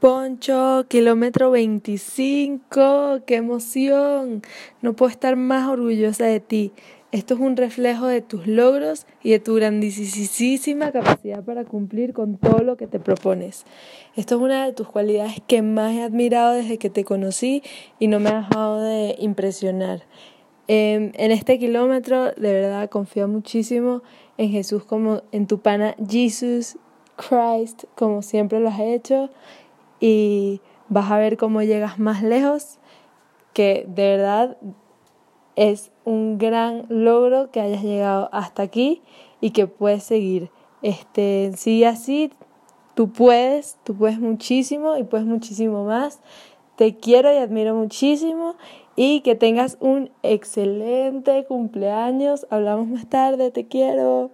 Poncho, kilómetro 25, qué emoción. No puedo estar más orgullosa de ti. Esto es un reflejo de tus logros y de tu grandísima capacidad para cumplir con todo lo que te propones. Esto es una de tus cualidades que más he admirado desde que te conocí y no me ha dejado de impresionar. Em, en este kilómetro, de verdad, confío muchísimo en Jesús como en tu pana Jesus Christ, como siempre lo has hecho y vas a ver cómo llegas más lejos, que de verdad es un gran logro que hayas llegado hasta aquí y que puedes seguir. Este, sigue así, tú puedes, tú puedes muchísimo y puedes muchísimo más. Te quiero y admiro muchísimo y que tengas un excelente cumpleaños. Hablamos más tarde, te quiero.